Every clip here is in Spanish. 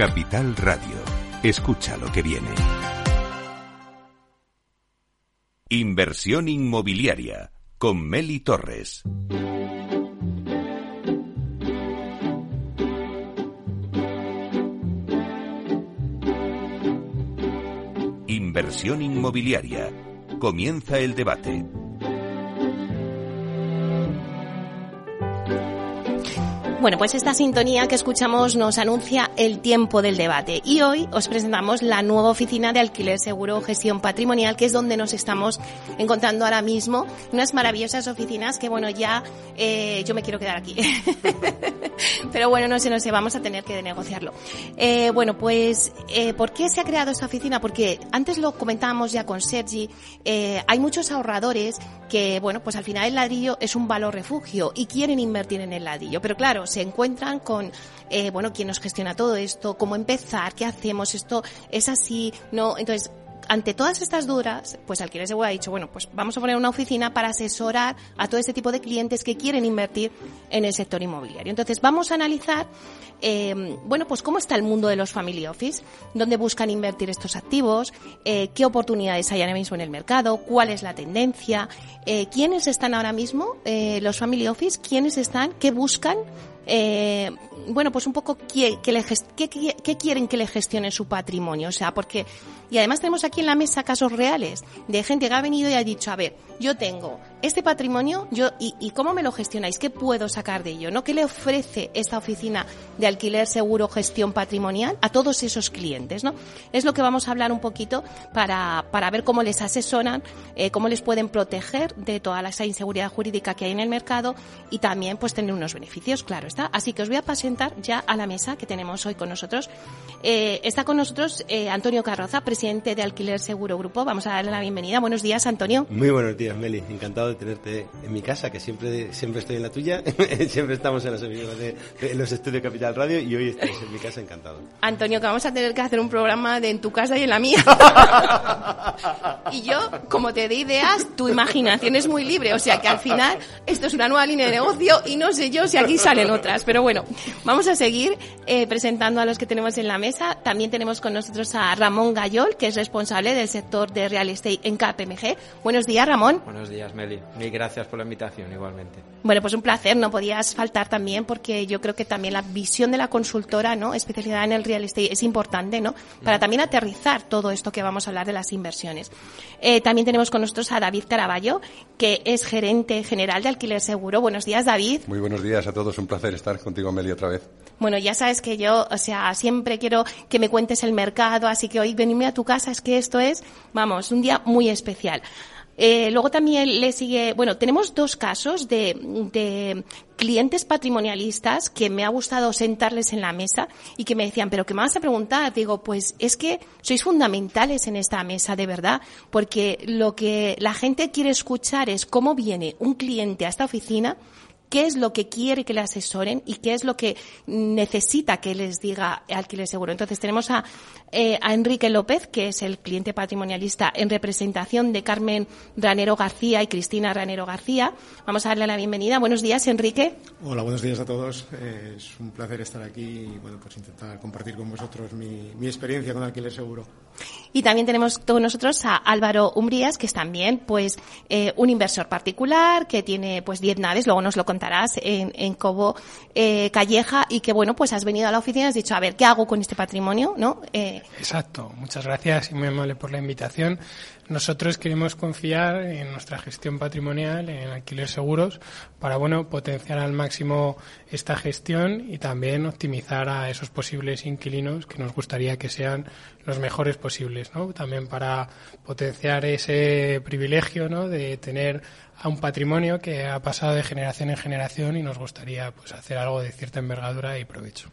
Capital Radio. Escucha lo que viene. Inversión inmobiliaria con Meli Torres. Inversión inmobiliaria. Comienza el debate. Bueno, pues esta sintonía que escuchamos nos anuncia el tiempo del debate. Y hoy os presentamos la nueva oficina de alquiler seguro gestión patrimonial que es donde nos estamos encontrando ahora mismo. Unas maravillosas oficinas que bueno ya eh, yo me quiero quedar aquí. Pero bueno no sé no sé vamos a tener que negociarlo. Eh, bueno pues eh, ¿por qué se ha creado esta oficina? porque antes lo comentábamos ya con Sergi eh, hay muchos ahorradores que bueno pues al final el ladrillo es un valor refugio y quieren invertir en el ladrillo. Pero claro se encuentran con, eh, bueno, quién nos gestiona todo esto, cómo empezar, qué hacemos, esto es así, no, entonces ante todas estas dudas, pues Alquiler Seguro ha dicho, bueno, pues vamos a poner una oficina para asesorar a todo ese tipo de clientes que quieren invertir en el sector inmobiliario. Entonces, vamos a analizar, eh, bueno, pues cómo está el mundo de los family office, dónde buscan invertir estos activos, eh, qué oportunidades hay ahora mismo en el mercado, cuál es la tendencia, eh, quiénes están ahora mismo, eh, los family office, quiénes están, qué buscan eh, bueno, pues un poco qué, quieren que le gestione su patrimonio. O sea, porque, y además tenemos aquí en la mesa casos reales de gente que ha venido y ha dicho, a ver, yo tengo este patrimonio, yo, y, y cómo me lo gestionáis, qué puedo sacar de ello, ¿no? ¿Qué le ofrece esta oficina de alquiler seguro gestión patrimonial a todos esos clientes, ¿no? Es lo que vamos a hablar un poquito para, para ver cómo les asesoran, eh, cómo les pueden proteger de toda esa inseguridad jurídica que hay en el mercado y también pues tener unos beneficios, claro está. Así que os voy a presentar ya a la mesa que tenemos hoy con nosotros. Eh, está con nosotros eh, Antonio Carroza, de Alquiler Seguro Grupo. Vamos a darle la bienvenida. Buenos días, Antonio. Muy buenos días, Meli. Encantado de tenerte en mi casa, que siempre, siempre estoy en la tuya. siempre estamos en, las de, los estudios Capital Radio y hoy estamos en mi casa, encantado. Antonio, que vamos a tener que hacer un programa de en tu casa y en la mía. y yo, como te dé ideas, tu imaginación es muy libre. O sea que al final esto es una nueva línea de negocio y no sé yo si aquí salen otras. Pero bueno, vamos a seguir eh, presentando a los que tenemos en la mesa. También tenemos con nosotros a Ramón Que es responsable del sector de real estate en KPMG. Buenos días, Ramón. Buenos días, Meli. Mil gracias por la invitación, igualmente. Bueno, pues un placer. No podías faltar también porque yo creo que también la visión de la consultora, ¿no? Especialidad en el real estate es importante, ¿no? Para también aterrizar todo esto que vamos a hablar de las inversiones. Eh, también tenemos con nosotros a David Caraballo, que es gerente general de Alquiler Seguro. Buenos días, David. Muy buenos días a todos. Un placer estar contigo, Meli, otra vez. Bueno, ya sabes que yo, o sea, siempre quiero que me cuentes el mercado, así que hoy venirme a tu casa es que esto es, vamos, un día muy especial. Eh, luego también le sigue, bueno, tenemos dos casos de, de, clientes patrimonialistas que me ha gustado sentarles en la mesa y que me decían, pero ¿qué me vas a preguntar? Digo, pues es que sois fundamentales en esta mesa, de verdad, porque lo que la gente quiere escuchar es cómo viene un cliente a esta oficina qué es lo que quiere que le asesoren y qué es lo que necesita que les diga alquiler seguro. Entonces tenemos a, eh, a Enrique López, que es el cliente patrimonialista en representación de Carmen Ranero García y Cristina Ranero García. Vamos a darle la bienvenida. Buenos días, Enrique. Hola, buenos días a todos. Eh, es un placer estar aquí y bueno, pues intentar compartir con vosotros mi, mi experiencia con alquiler seguro. Y también tenemos con nosotros a Álvaro Umbrías, que es también pues eh, un inversor particular, que tiene pues 10 naves, luego nos lo contarás en, en Cobo eh, Calleja, y que bueno, pues has venido a la oficina y has dicho, a ver, ¿qué hago con este patrimonio? ¿no? Eh, Exacto, muchas gracias y muy amable por la invitación. Nosotros queremos confiar en nuestra gestión patrimonial, en alquiler seguros, para bueno potenciar al máximo esta gestión y también optimizar a esos posibles inquilinos que nos gustaría que sean los mejores posibles, ¿no? También para potenciar ese privilegio, ¿no? De tener a un patrimonio que ha pasado de generación en generación y nos gustaría pues hacer algo de cierta envergadura y provecho.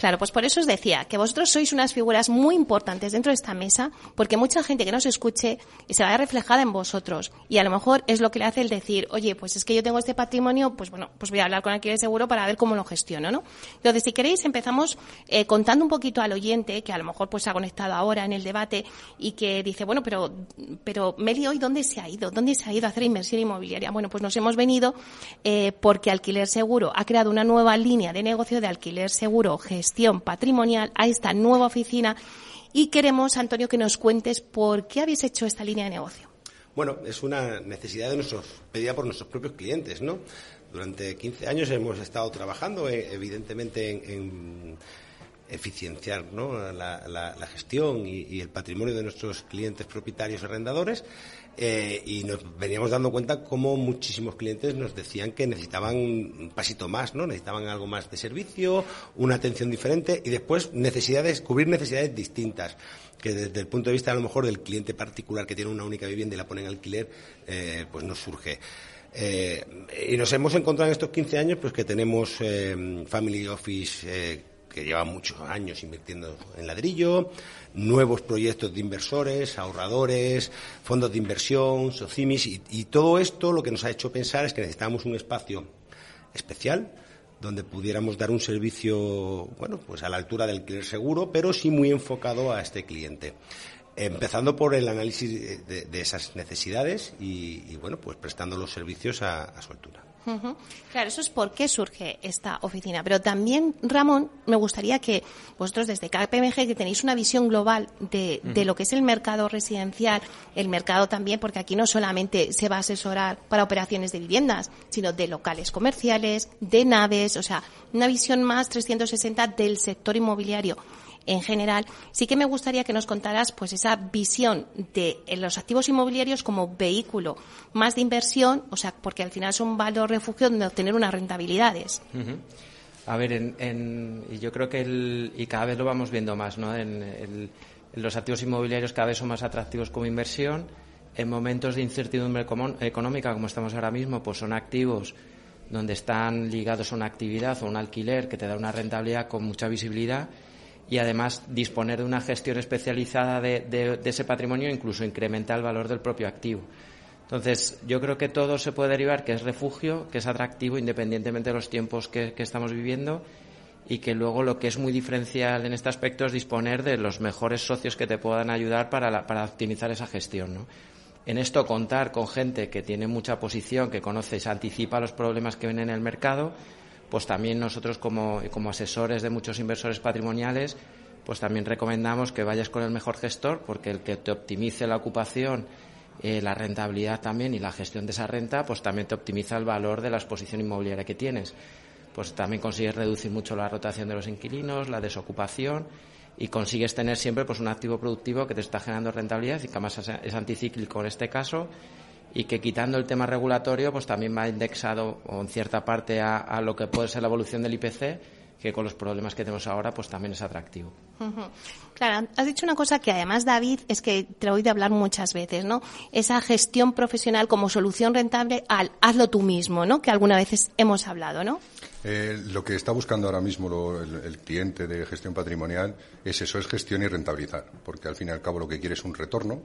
Claro, pues por eso os decía que vosotros sois unas figuras muy importantes dentro de esta mesa, porque mucha gente que nos escuche se va a reflejada en vosotros. Y a lo mejor es lo que le hace el decir, oye, pues es que yo tengo este patrimonio, pues bueno, pues voy a hablar con alquiler seguro para ver cómo lo gestiono, ¿no? Entonces, si queréis, empezamos eh, contando un poquito al oyente, que a lo mejor pues se ha conectado ahora en el debate y que dice, bueno, pero, pero Meli, hoy, ¿dónde se ha ido? ¿Dónde se ha ido a hacer inversión inmobiliaria? inmobiliaria. Bueno, pues nos hemos venido eh, porque Alquiler Seguro ha creado una nueva línea de negocio de alquiler seguro, gestión patrimonial a esta nueva oficina y queremos, Antonio, que nos cuentes por qué habéis hecho esta línea de negocio. Bueno, es una necesidad de nuestros, pedida por nuestros propios clientes, ¿no? Durante 15 años hemos estado trabajando, eh, evidentemente, en, eficienciar la, gestión y, el patrimonio de nuestros clientes propietarios arrendadores eh, y nos veníamos dando cuenta cómo muchísimos clientes nos decían que necesitaban un pasito más, ¿no? Necesitaban algo más de servicio, una atención diferente y después necesidades, cubrir necesidades distintas que desde el punto de vista a lo mejor del cliente particular que tiene una única vivienda y la pone en alquiler, eh, pues nos surge. Eh, y nos hemos encontrado en estos 15 años pues que tenemos Family Office que lleva muchos años invirtiendo en ladrillo, nuevos proyectos de inversores, ahorradores, fondos de inversión, socimis y, todo esto lo que nos ha hecho pensar es que necesitamos un espacio especial donde pudiéramos dar un servicio, bueno, pues a la altura del seguro, pero sí muy enfocado a este cliente empezando por el análisis de, esas necesidades y, bueno, pues prestando los servicios a, su altura. Claro, eso es por qué surge esta oficina. Pero también, Ramón, me gustaría que vosotros desde KPMG, que tenéis una visión global de, de, lo que es el mercado residencial, el mercado también, porque aquí no solamente se va a asesorar para operaciones de viviendas, sino de locales comerciales, de naves, o sea, una visión más 360 del sector inmobiliario en general, sí que me gustaría que nos contaras pues esa visión de los activos inmobiliarios como vehículo más de inversión, o sea, porque al final es un valor refugio donde obtener unas rentabilidades. A ver, en, y yo creo que el, y cada vez lo vamos viendo más, ¿no? En, los activos inmobiliarios cada vez son más atractivos como inversión. En momentos de incertidumbre económica, como estamos ahora mismo, pues son activos donde están ligados a una actividad o un alquiler que te da una rentabilidad con mucha visibilidad y además disponer de una gestión especializada de, ese patrimonio incluso incrementa el valor del propio activo. Entonces, yo creo que todo se puede derivar que es refugio, que es atractivo independientemente de los tiempos que, estamos viviendo y que luego lo que es muy diferencial en este aspecto es disponer de los mejores socios que te puedan ayudar para, para optimizar esa gestión. En esto contar con gente que tiene mucha posición, que conoce se anticipa los problemas que vienen en el mercado pues también nosotros como, asesores de muchos inversores patrimoniales, pues también recomendamos que vayas con el mejor gestor, porque el que te optimice la ocupación, eh, la rentabilidad también y la gestión de esa renta, pues también te optimiza el valor de la exposición inmobiliaria que tienes. Pues también consigues reducir mucho la rotación de los inquilinos, la desocupación y consigues tener siempre pues un activo productivo que te está generando rentabilidad y que además es anticíclico en este caso y que quitando el tema regulatorio, pues también va indexado en cierta parte a, lo que puede ser la evolución del IPC, que con los problemas que tenemos ahora, pues también es atractivo. Claro, has dicho una cosa que además, David, es que te he oído hablar muchas veces, ¿no? Esa gestión profesional como solución rentable al hazlo tú mismo, ¿no? Que alguna vez hemos hablado, ¿no? Eh, lo que está buscando ahora mismo el, cliente de gestión patrimonial es eso, es gestión y rentabilizar, porque al fin y al cabo lo que quiere es un retorno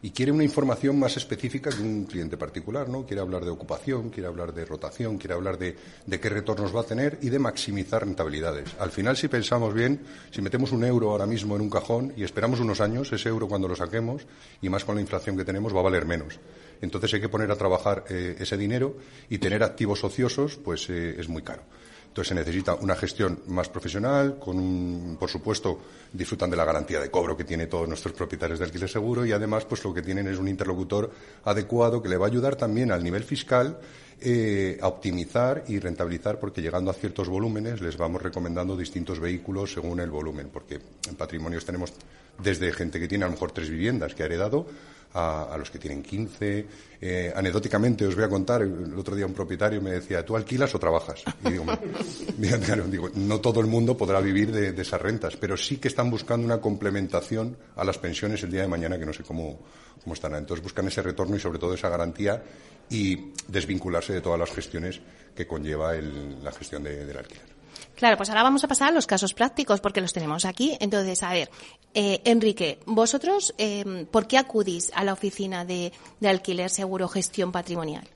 y quiere una información más específica que un cliente particular, ¿no? Quiere hablar de ocupación, quiere hablar de rotación, quiere hablar de, qué retornos va a tener y de maximizar rentabilidades. Al final, si pensamos bien, si metemos un euro ahora mismo en un cajón y esperamos unos años, ese euro cuando lo saquemos, y más con la inflación que tenemos, va a valer menos. Entonces hay que poner a trabajar eh, ese dinero y tener activos ociosos, pues eh, es muy caro. Entonces se necesita una gestión más profesional, con un, por supuesto, disfrutan de la garantía de cobro que tiene todos nuestros propietarios de alquiler seguro y además, pues lo que tienen es un interlocutor adecuado que le va a ayudar también al nivel fiscal eh, a optimizar y rentabilizar, porque llegando a ciertos volúmenes les vamos recomendando distintos vehículos según el volumen, porque en patrimonios tenemos desde gente que tiene a lo mejor tres viviendas que ha heredado a, los que tienen 15. Eh, anecdóticamente os voy a contar, el otro día un propietario me decía, ¿tú alquilas o trabajas? Y digo, no todo el mundo podrá vivir de, esas rentas, pero sí que están buscando una complementación a las pensiones el día de mañana, que no sé cómo, cómo. Entonces buscan ese retorno y sobre todo esa garantía y desvincularse de todas las gestiones que conlleva la gestión del alquiler. Claro, pues ahora vamos a pasar a los casos prácticos porque los tenemos aquí. Entonces, a ver, eh, Enrique, vosotros, eh, ¿por qué acudís a la oficina de, alquiler seguro gestión patrimonial?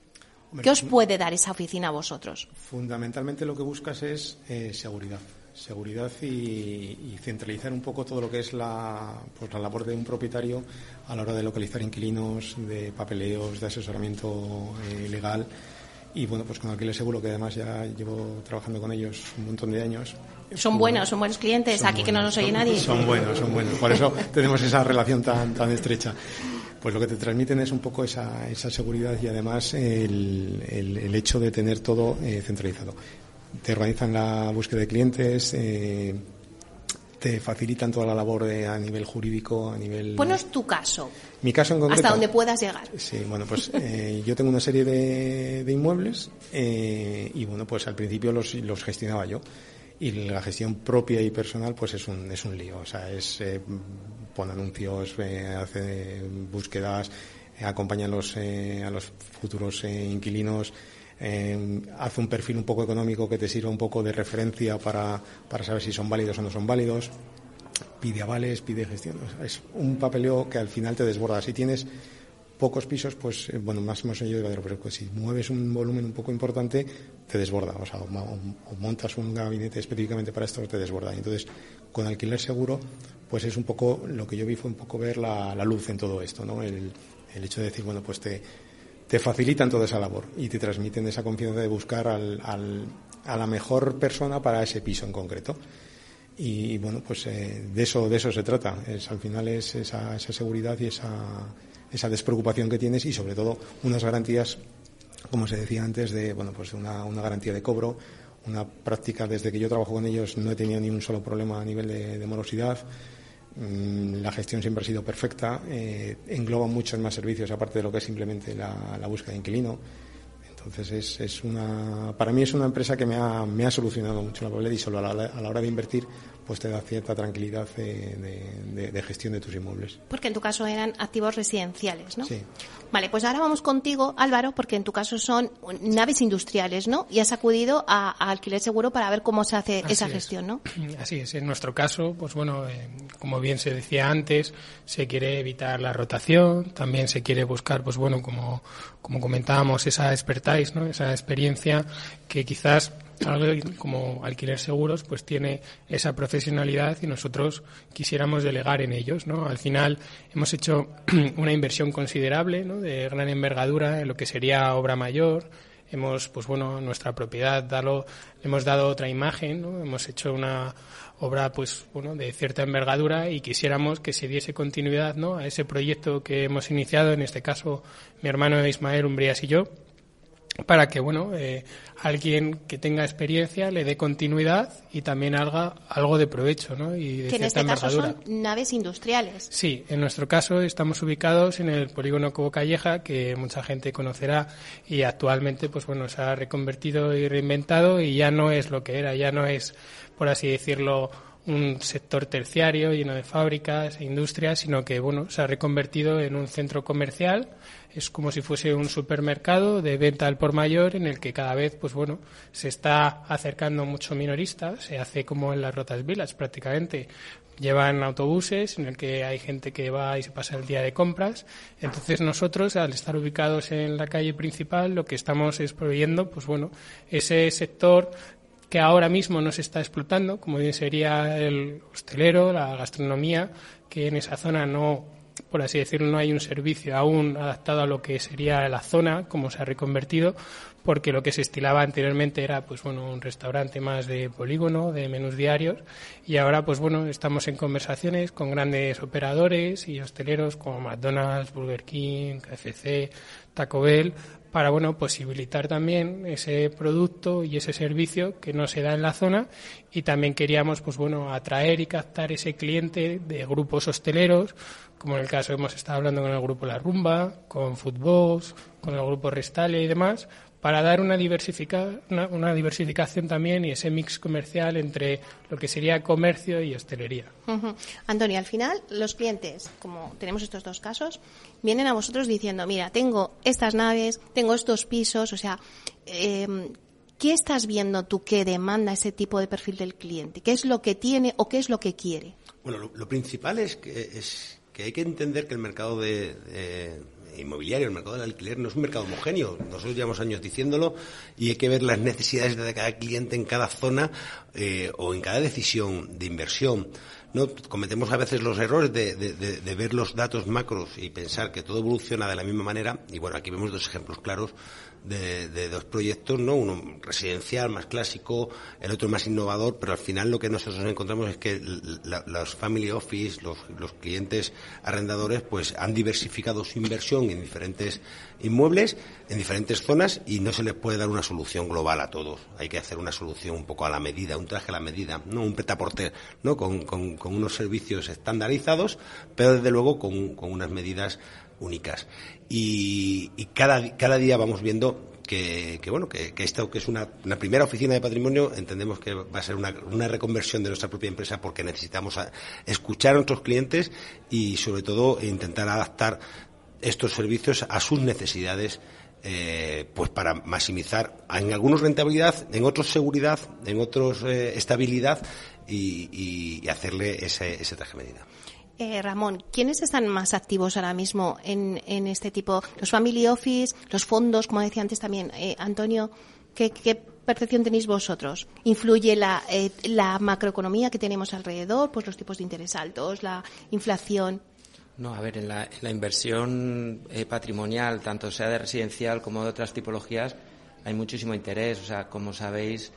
¿Qué os puede dar esa oficina a vosotros? Fundamentalmente lo que buscas es eh, seguridad. seguridad y, centralizar un poco todo lo que es la, pues, la labor de un propietario a la hora de localizar inquilinos, de papeleos, de asesoramiento eh, legal. Y bueno, pues con Alquiler Seguro, que además ya llevo trabajando con ellos un montón de años. Son buenos, son buenos clientes, aquí que no nos oye nadie. Son buenos, son buenos. Por eso tenemos esa relación tan, tan estrecha. Pues lo que te transmiten es un poco esa, esa seguridad y además el, el, hecho de tener todo eh, centralizado te organizan la búsqueda de clientes, eh, te facilitan toda la labor a nivel jurídico, a nivel... Ponos tu caso. Mi caso en concreto... Hasta donde puedas llegar. Sí, bueno, pues eh, yo tengo una serie de, inmuebles eh, y bueno, pues al principio los, los gestionaba yo y la gestión propia y personal pues es un, es un lío, o sea, es eh, pone anuncios, hace búsquedas, acompaña a los, a los futuros inquilinos, eh, hace un perfil un poco económico que te sirva un poco de referencia para, para saber si son válidos o no son válidos, pide avales, pide gestión. es un papeleo que al final te desborda. Si tienes pocos pisos, pues eh, bueno, más o menos yo digo, pero pues, si mueves un volumen un poco importante, te desborda. O sea, o, montas un gabinete específicamente para esto, te desborda. Y entonces, con alquiler seguro, pues es un poco, lo que yo vi fue un poco ver la, luz en todo esto, ¿no? El, el hecho de decir, bueno, pues te, te facilitan toda esa labor y te transmiten esa confianza de buscar al, a la mejor persona para ese piso en concreto. Y bueno, pues eh, de eso de eso se trata. Es, al final es esa, esa seguridad y esa, esa despreocupación que tienes y sobre todo unas garantías, como se decía antes, de bueno pues una, una garantía de cobro, una práctica desde que yo trabajo con ellos no he tenido ni un solo problema a nivel de, de morosidad la gestión siempre ha sido perfecta, eh, engloba muchos más servicios aparte de lo que es simplemente la, la búsqueda de inquilino. Entonces es, es, una, para mí es una empresa que me ha, me ha solucionado mucho la problema y solo a la, a la hora de invertir pues te da cierta tranquilidad de, gestión de tus inmuebles. Porque en tu caso eran activos residenciales, ¿no? Sí. Vale, pues ahora vamos contigo, Álvaro, porque en tu caso son naves industriales, ¿no? Y has acudido a, alquiler seguro para ver cómo se hace esa gestión, ¿no? Así es. En nuestro caso, pues bueno, eh, como bien se decía antes, se quiere evitar la rotación, también se quiere buscar, pues bueno, como, como comentábamos, esa expertise, ¿no? Esa experiencia que quizás como alquiler seguros pues tiene esa profesionalidad y nosotros quisiéramos delegar en ellos no al final hemos hecho una inversión considerable ¿no? de gran envergadura en lo que sería obra mayor hemos pues bueno nuestra propiedad dado, hemos dado otra imagen ¿no? hemos hecho una obra pues bueno de cierta envergadura y quisiéramos que se diese continuidad ¿no? a ese proyecto que hemos iniciado en este caso mi hermano Ismael Umbrías y yo para que bueno eh, alguien que tenga experiencia le dé continuidad y también haga algo de provecho ¿no? y de que en este caso son naves industriales sí en nuestro caso estamos ubicados en el polígono Cobo Calleja que mucha gente conocerá y actualmente pues bueno se ha reconvertido y reinventado y ya no es lo que era ya no es por así decirlo un sector terciario lleno de fábricas e industrias, sino que bueno, se ha reconvertido en un centro comercial. Es como si fuese un supermercado de venta al por mayor en el que cada vez, pues bueno, se está acercando mucho minorista. Se hace como en las rotas vilas prácticamente. Llevan autobuses en el que hay gente que va y se pasa el día de compras. Entonces nosotros, al estar ubicados en la calle principal, lo que estamos es proveyendo, pues bueno, ese sector que ahora mismo no se está explotando, como bien sería el hostelero, la gastronomía, que en esa zona no, por así decirlo, no hay un servicio aún adaptado a lo que sería la zona, como se ha reconvertido, porque lo que se estilaba anteriormente era pues bueno un restaurante más de polígono, de menús diarios, y ahora pues bueno estamos en conversaciones con grandes operadores y hosteleros como McDonald's, Burger King, KFC, Taco Bell, para bueno posibilitar también ese producto y ese servicio que no se da en la zona. Y también queríamos pues bueno atraer y captar ese cliente de grupos hosteleros como en el caso hemos estado hablando con el grupo La Rumba, con Fútbol, con el grupo Restale y demás para dar una, una, una, diversificación también y ese mix comercial entre lo que sería comercio y hostelería. Antonio, al final los clientes, como tenemos estos dos casos, vienen a vosotros diciendo, mira, tengo estas naves, tengo estos pisos, o sea, em, ¿qué estás viendo tú que demanda ese tipo de perfil del cliente? ¿Qué es lo que tiene o qué es lo que quiere? Bueno, lo, principal es que, es que hay que entender que el mercado de inmobiliario, el mercado del alquiler no es un mercado homogéneo. Nosotros llevamos años diciéndolo y hay que ver las necesidades de cada cliente en cada zona eh, o en cada decisión de inversión. No cometemos a veces los errores de, de, ver los datos macros y pensar que todo evoluciona de la misma manera. Y bueno, aquí vemos dos ejemplos claros de, dos proyectos, ¿no? Uno residencial, más clásico, el otro más innovador, pero al final lo que nosotros encontramos es que los family office, los, los, clientes arrendadores, pues han diversificado su inversión en diferentes inmuebles, en diferentes zonas y no se les puede dar una solución global a todos. Hay que hacer una solución un poco a la medida, un traje a la medida, no un pretaporter, ¿no? Con, con, con unos servicios estandarizados, pero desde luego con, con unas medidas únicas. Y, cada, cada día vamos viendo que, bueno que, esto que es una, primera oficina de patrimonio entendemos que va a ser una, reconversión de nuestra propia empresa porque necesitamos escuchar a nuestros clientes y sobre todo intentar adaptar estos servicios a sus necesidades eh, pues para maximizar en algunos rentabilidad en otros seguridad en otros eh, estabilidad y, hacerle ese, ese traje medida eh, Ramón, ¿quiénes están más activos ahora mismo en, este tipo? Los family office, los fondos, como decía antes también eh, Antonio, ¿qué, percepción tenéis vosotros? ¿Influye la, eh, la macroeconomía que tenemos alrededor, pues los tipos de interés altos, la inflación? No, a ver, en la, en la inversión patrimonial, tanto sea de residencial como de otras tipologías, hay muchísimo interés. O sea, como sabéis,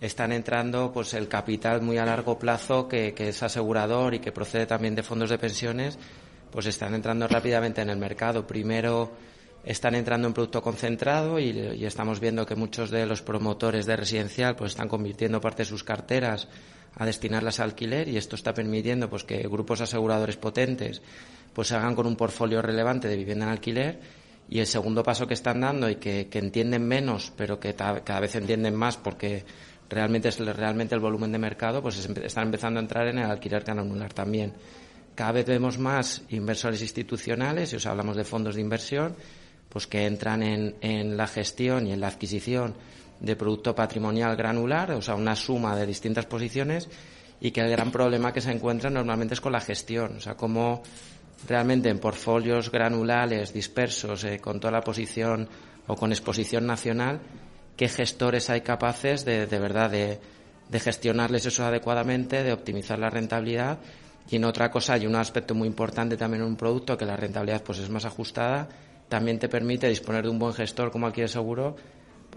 están entrando pues el capital muy a largo plazo que, es asegurador y que procede también de fondos de pensiones pues están entrando rápidamente en el mercado. Primero están entrando en producto concentrado y, estamos viendo que muchos de los promotores de residencial pues están convirtiendo parte de sus carteras a destinarlas a alquiler y esto está permitiendo pues que grupos aseguradores potentes pues se hagan con un portfolio relevante de vivienda en alquiler. Y el segundo paso que están dando y que, que entienden menos pero que cada vez entienden más porque realmente es realmente el volumen de mercado, pues están empezando a entrar en el alquiler granular también. Cada vez vemos más inversores institucionales, y os hablamos de fondos de inversión, pues que entran en, en la gestión y en la adquisición de producto patrimonial granular, o sea, una suma de distintas posiciones, y que el gran problema que se encuentra normalmente es con la gestión, o sea, cómo realmente en portfolios granulares dispersos, eh, con toda la posición o con exposición nacional, qué gestores hay capaces de, de verdad de, gestionarles eso adecuadamente, de optimizar la rentabilidad. Y en otra cosa hay un aspecto muy importante también en un producto que la rentabilidad pues es más ajustada, también te permite disponer de un buen gestor como Alquiler Seguro,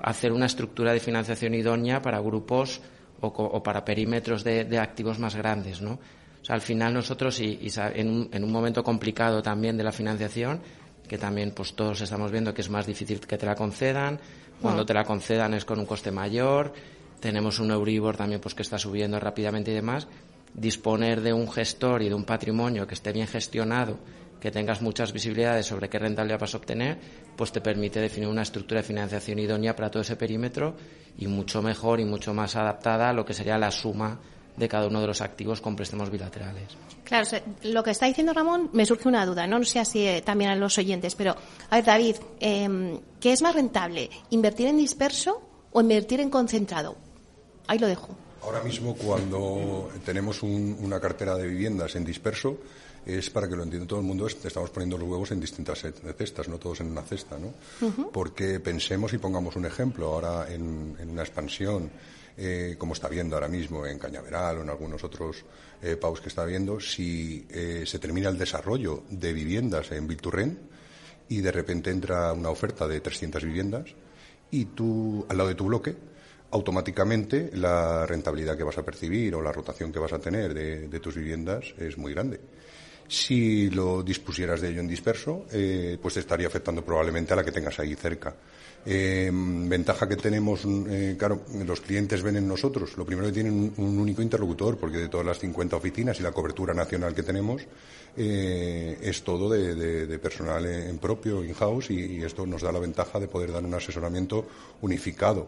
hacer una estructura de financiación idónea para grupos o, para perímetros de, activos más grandes, ¿no? O sea, al final nosotros, y, en, un, en, un, momento complicado también de la financiación, que también pues todos estamos viendo que es más difícil que te la concedan, cuando te la concedan es con un coste mayor, tenemos un Euribor también pues que está subiendo rápidamente y demás, disponer de un gestor y de un patrimonio que esté bien gestionado, que tengas muchas visibilidades sobre qué rentabilidad vas a obtener, pues te permite definir una estructura de financiación idónea para todo ese perímetro y mucho mejor y mucho más adaptada a lo que sería la suma de cada uno de los activos con préstamos bilaterales. Claro, lo que está diciendo Ramón me surge una duda, no, sé si eh, también a los oyentes, pero a ver, David, eh, ¿qué es más rentable, invertir en disperso o invertir en concentrado? Ahí lo dejo. Ahora mismo, cuando tenemos una cartera de viviendas en disperso, es para que lo entienda todo el mundo, estamos poniendo los huevos en distintas cestas, no todos en una cesta, ¿no? Porque pensemos y pongamos un ejemplo, ahora en una expansión eh, como está viendo ahora mismo en Cañaveral o en algunos otros eh, paus que está viendo, si eh, se termina el desarrollo de viviendas en Vilturren y de repente entra una oferta de 300 viviendas y tú, al lado de tu bloque, automáticamente la rentabilidad que vas a percibir o la rotación que vas a tener de, de tus viviendas es muy grande. Si lo dispusieras de ello en disperso, eh, pues estaría afectando probablemente a la que tengas ahí cerca. Eh, ventaja que tenemos, eh, claro, los clientes ven en nosotros, lo primero que tienen un, único interlocutor, porque de todas las 50 oficinas y la cobertura nacional que tenemos, es todo de, personal en propio, in-house, y, esto nos da la ventaja de poder dar un asesoramiento unificado.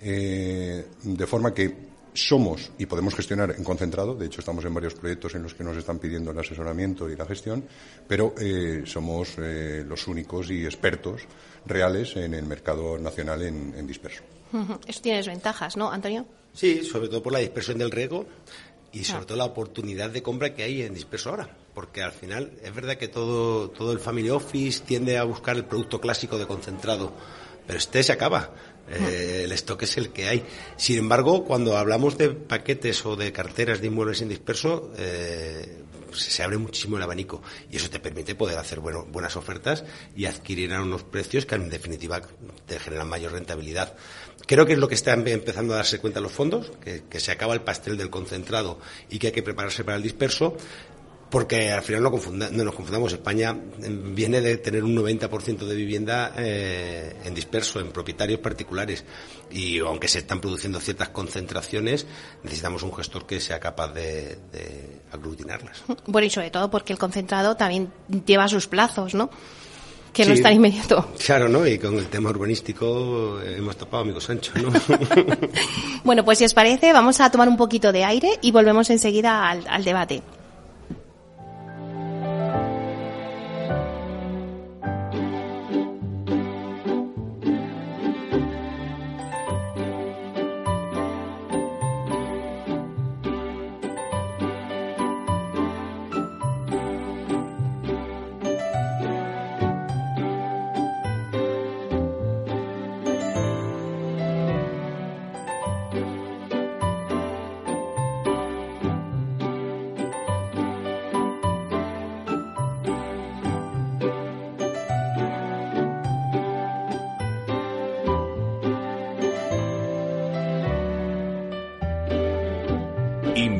de forma que somos y podemos gestionar en concentrado, de hecho estamos en varios proyectos en los que nos están pidiendo el asesoramiento y la gestión, pero eh, somos eh, los únicos y expertos reales en el mercado nacional en, disperso. Eso tiene ventajas, ¿no, Antonio? Sí, sobre todo por la dispersión del riesgo y sobre todo la oportunidad de compra que hay en disperso ahora. porque al final es verdad que todo, todo el family office tiende a buscar el producto clásico de concentrado, pero este se acaba. Eh, el stock es el que hay. Sin embargo, cuando hablamos de paquetes o de carteras de inmuebles en disperso, eh, se abre muchísimo el abanico y eso te permite poder hacer bueno, buenas ofertas y adquirir a unos precios que en definitiva te generan mayor rentabilidad. Creo que es lo que están empezando a darse cuenta los fondos, que, que se acaba el pastel del concentrado y que hay que prepararse para el disperso porque al final no, no, nos confundamos. España viene de tener un 90% de vivienda eh, en disperso, en propietarios particulares. Y aunque se están produciendo ciertas concentraciones, necesitamos un gestor que sea capaz de, aglutinarlas. Bueno, y sobre todo porque el concentrado también lleva sus plazos, ¿no? que no es tan inmediato. Claro, ¿no? Y con el tema urbanístico hemos topado amigo Sancho, ¿no? bueno, pues si os parece, vamos a tomar un poquito de aire y volvemos enseguida al debate.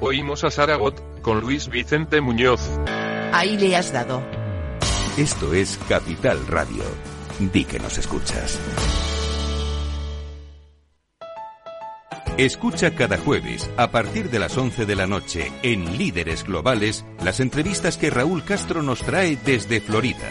Oímos a Saragot con Luis Vicente Muñoz. Ahí le has dado. Esto es Capital Radio. Di que nos escuchas. Escucha cada jueves, a partir de las 11 de la noche, en Líderes Globales, las entrevistas que Raúl Castro nos trae desde Florida.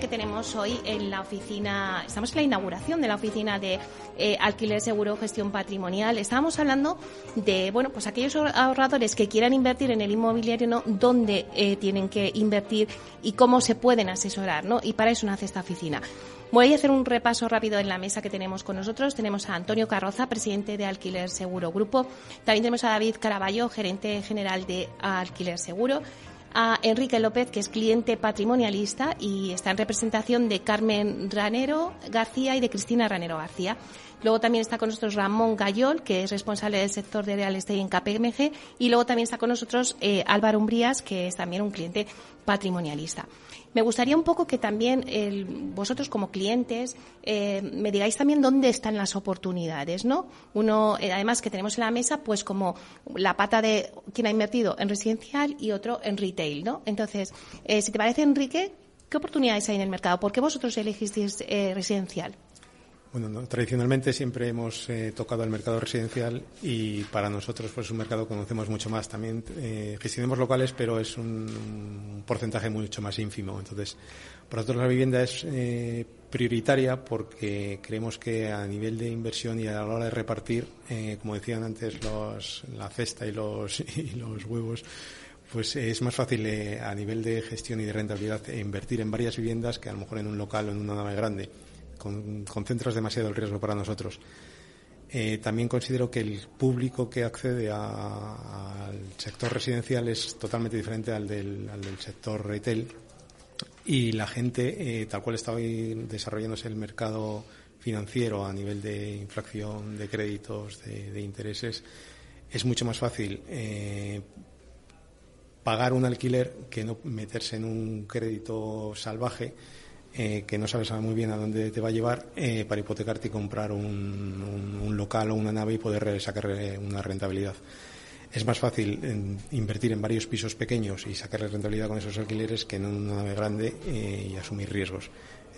Que tenemos hoy en la oficina. Estamos en la inauguración de la oficina de eh, alquiler seguro gestión patrimonial. Estábamos hablando de, bueno, pues aquellos ahorradores que quieran invertir en el inmobiliario, ¿no? Dónde eh, tienen que invertir y cómo se pueden asesorar, ¿no? Y para eso nace esta oficina. Voy a hacer un repaso rápido en la mesa que tenemos con nosotros. Tenemos a Antonio Carroza, presidente de Alquiler Seguro Grupo. También tenemos a David Caraballo, gerente general de Alquiler Seguro a Enrique López, que es cliente patrimonialista y está en representación de Carmen Ranero García y de Cristina Ranero García. Luego también está con nosotros Ramón Gayol, que es responsable del sector de real estate en KPMG. Y luego también está con nosotros eh, Álvaro Umbrías, que es también un cliente patrimonialista. Me gustaría un poco que también vosotros como clientes eh, me digáis también dónde están las oportunidades, ¿no? Uno, eh, además que tenemos en la mesa, pues como la pata de quien ha invertido en residencial y otro en retail, ¿no? Entonces, eh, si te parece, Enrique, ¿qué oportunidades hay en el mercado? ¿Por qué vosotros elegisteis residencial? Bueno, tradicionalmente siempre hemos eh, tocado el mercado residencial y para nosotros pues, es un mercado que conocemos mucho más. También eh, gestionamos locales, pero es un, porcentaje mucho más ínfimo. Entonces, para nosotros la vivienda es eh, prioritaria porque creemos que a nivel de inversión y a la hora de repartir, como decían antes, los, la cesta y los, y los huevos, pues es más fácil a nivel de gestión y de rentabilidad invertir en varias viviendas que a lo mejor en un local o en una nave grande concentras demasiado el riesgo para nosotros. Eh, también considero que el público que accede al sector residencial es totalmente diferente al del, sector retail y la gente, eh, tal cual está hoy desarrollándose el mercado financiero a nivel de inflación de créditos, de, intereses, es mucho más fácil eh, pagar un alquiler que no meterse en un crédito salvaje eh, que no sabes muy bien a dónde te va a llevar eh, para hipotecarte y comprar un, local o una nave y poder sacar una rentabilidad. Es más fácil invertir en varios pisos pequeños y sacarle rentabilidad con esos alquileres que en una nave grande eh, y asumir riesgos.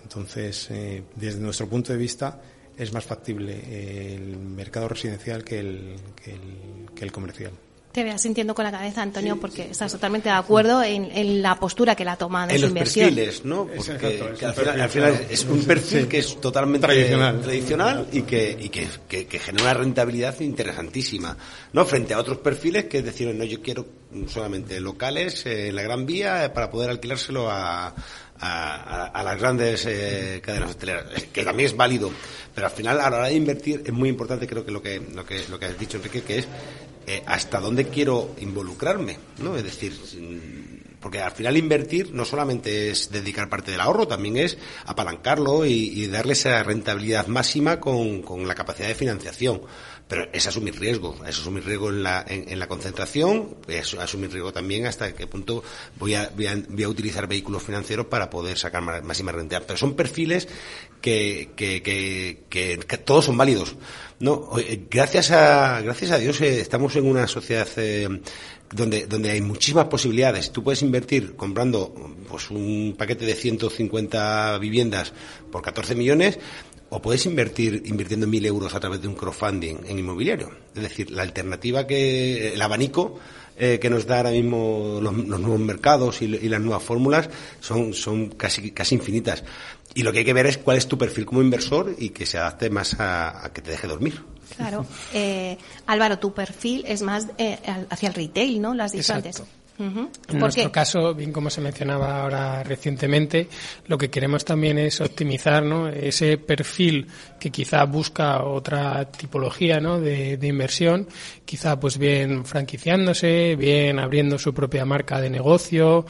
Entonces, desde nuestro punto de vista, es más factible el mercado residencial que el comercial. Te veas sintiendo con la cabeza, Antonio, porque estás totalmente de acuerdo en, la postura que la ha tomado en su inversión. perfiles, ¿no? Porque al, final, es un perfil que es totalmente tradicional, y, que, que, genera una rentabilidad interesantísima, ¿no? Frente a otros perfiles que deciden, no, yo quiero solamente locales en la Gran Vía para poder alquilárselo a, a, las grandes eh, cadenas hoteleras, que también es válido, pero al final a la hora de invertir es muy importante, creo que lo que lo que, lo que has dicho Enrique, que es eh, hasta dónde quiero involucrarme, ¿no? Es decir, porque al final invertir no solamente es dedicar parte del ahorro, también es apalancarlo y, darle esa rentabilidad máxima con, con la capacidad de financiación pero es asumir riesgo, es asumir riesgo en la, en, la concentración, es asumir riesgo también hasta qué punto voy a, voy a, utilizar vehículos financieros para poder sacar máxima rentabilidad. Pero son perfiles que, que, que, que, todos son válidos. No, gracias a, gracias a Dios eh, estamos en una sociedad eh, donde, donde hay muchísimas posibilidades. Tú puedes invertir comprando pues un paquete de 150 viviendas por 14 millones o puedes invertir invirtiendo mil euros a través de un crowdfunding en inmobiliario. Es decir, la alternativa que, el abanico eh, que nos da ahora mismo los, nuevos mercados y, las nuevas fórmulas son, son casi, casi infinitas. Y lo que hay que ver es cuál es tu perfil como inversor y que se adapte más a, que te deje dormir. Claro. Eh, Álvaro, tu perfil es más eh, hacia el retail, ¿no? Dicho antes. En nuestro caso, bien como se mencionaba ahora recientemente, lo que queremos también es optimizar ¿no? ese perfil que quizá busca otra tipología ¿no? de, de, inversión, quizá pues bien franquiciándose, bien abriendo su propia marca de negocio,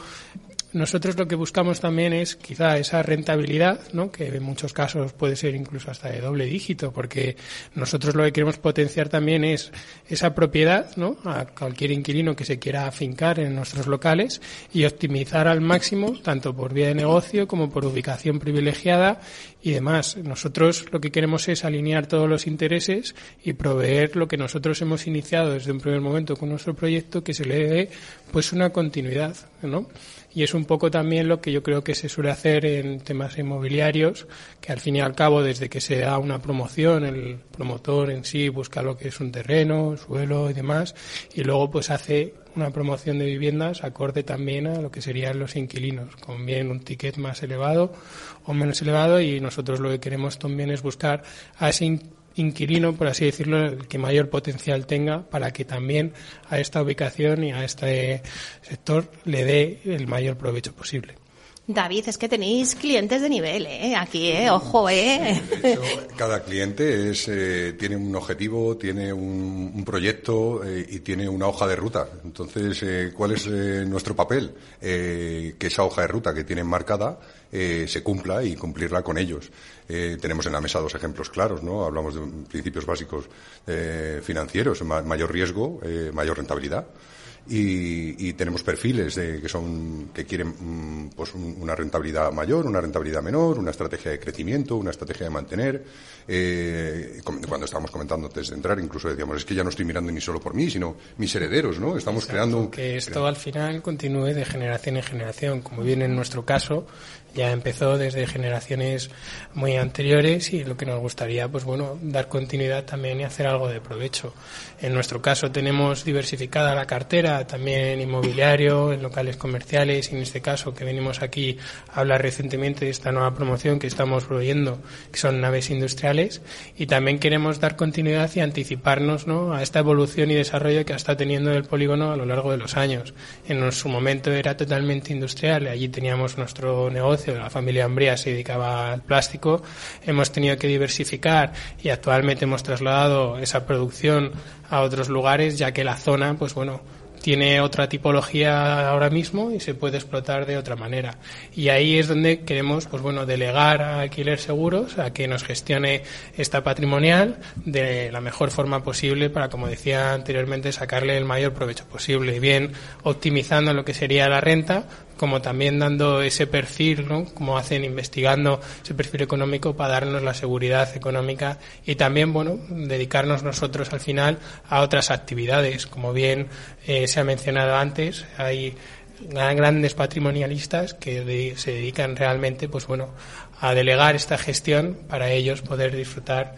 nosotros lo que buscamos también es quizá esa rentabilidad, ¿no? que en muchos casos puede ser incluso hasta de doble dígito, porque nosotros lo que queremos potenciar también es esa propiedad ¿no? a cualquier inquilino que se quiera afincar en nuestros locales y optimizar al máximo, tanto por vía de negocio como por ubicación privilegiada y demás. Nosotros lo que queremos es alinear todos los intereses y proveer lo que nosotros hemos iniciado desde un primer momento con nuestro proyecto, que se le dé pues una continuidad, ¿no? y es un poco también lo que yo creo que se suele hacer en temas inmobiliarios, que al fin y al cabo, desde que se da una promoción, el promotor en sí busca lo que es un terreno, suelo y demás, y luego pues hace una promoción de viviendas acorde también a lo que serían los inquilinos, con bien un ticket más elevado o menos elevado, y nosotros lo que queremos también es buscar a ese inquilino, por así decirlo, el que mayor potencial tenga para que también a esta ubicación y a este sector le dé el mayor provecho posible. David, es que tenéis clientes de nivel, ¿eh? Aquí, ¿eh? Ojo, ¿eh? Cada cliente es, eh, tiene un objetivo, tiene un, proyecto eh, y tiene una hoja de ruta. Entonces, eh, ¿cuál es eh, nuestro papel? que esa hoja de ruta que tienen marcada se cumpla y cumplirla con ellos. tenemos en la mesa dos ejemplos claros, ¿no? Hablamos de principios básicos financieros, mayor riesgo, mayor rentabilidad y, y tenemos perfiles de, que son que quieren mm, pues una rentabilidad mayor, una rentabilidad menor, una estrategia de crecimiento, una estrategia de mantener. Eh, cuando estábamos comentando antes de entrar, incluso decíamos es que ya no estoy mirando ni solo por mí, sino mis herederos, ¿no? Estamos creando que esto al final continúe de generación en generación, como viene en nuestro caso, ya empezó desde generaciones muy anteriores y lo que nos gustaría, pues bueno, dar continuidad también y hacer algo de provecho. En nuestro caso tenemos diversificada la cartera también inmobiliario, en locales comerciales y en este caso que venimos aquí a hablar recientemente de esta nueva promoción que estamos proveyendo, que son naves industriales y también queremos dar continuidad y anticiparnos ¿no? a esta evolución y desarrollo que está teniendo el polígono a lo largo de los años. En su momento era totalmente industrial, allí teníamos nuestro negocio la familia Ambría se dedicaba al plástico, hemos tenido que diversificar y actualmente hemos trasladado esa producción a otros lugares, ya que la zona, pues bueno, tiene otra tipología ahora mismo y se puede explotar de otra manera. Y ahí es donde queremos, pues bueno, delegar a Alquiler Seguros a que nos gestione esta patrimonial de la mejor forma posible para, como decía anteriormente, sacarle el mayor provecho posible, bien optimizando lo que sería la renta, como también dando ese perfil, ¿no? Como hacen investigando ese perfil económico para darnos la seguridad económica y también, bueno, dedicarnos nosotros al final a otras actividades, como bien eh, se ha mencionado antes, hay grandes patrimonialistas que se dedican realmente, pues bueno, a delegar esta gestión para ellos poder disfrutar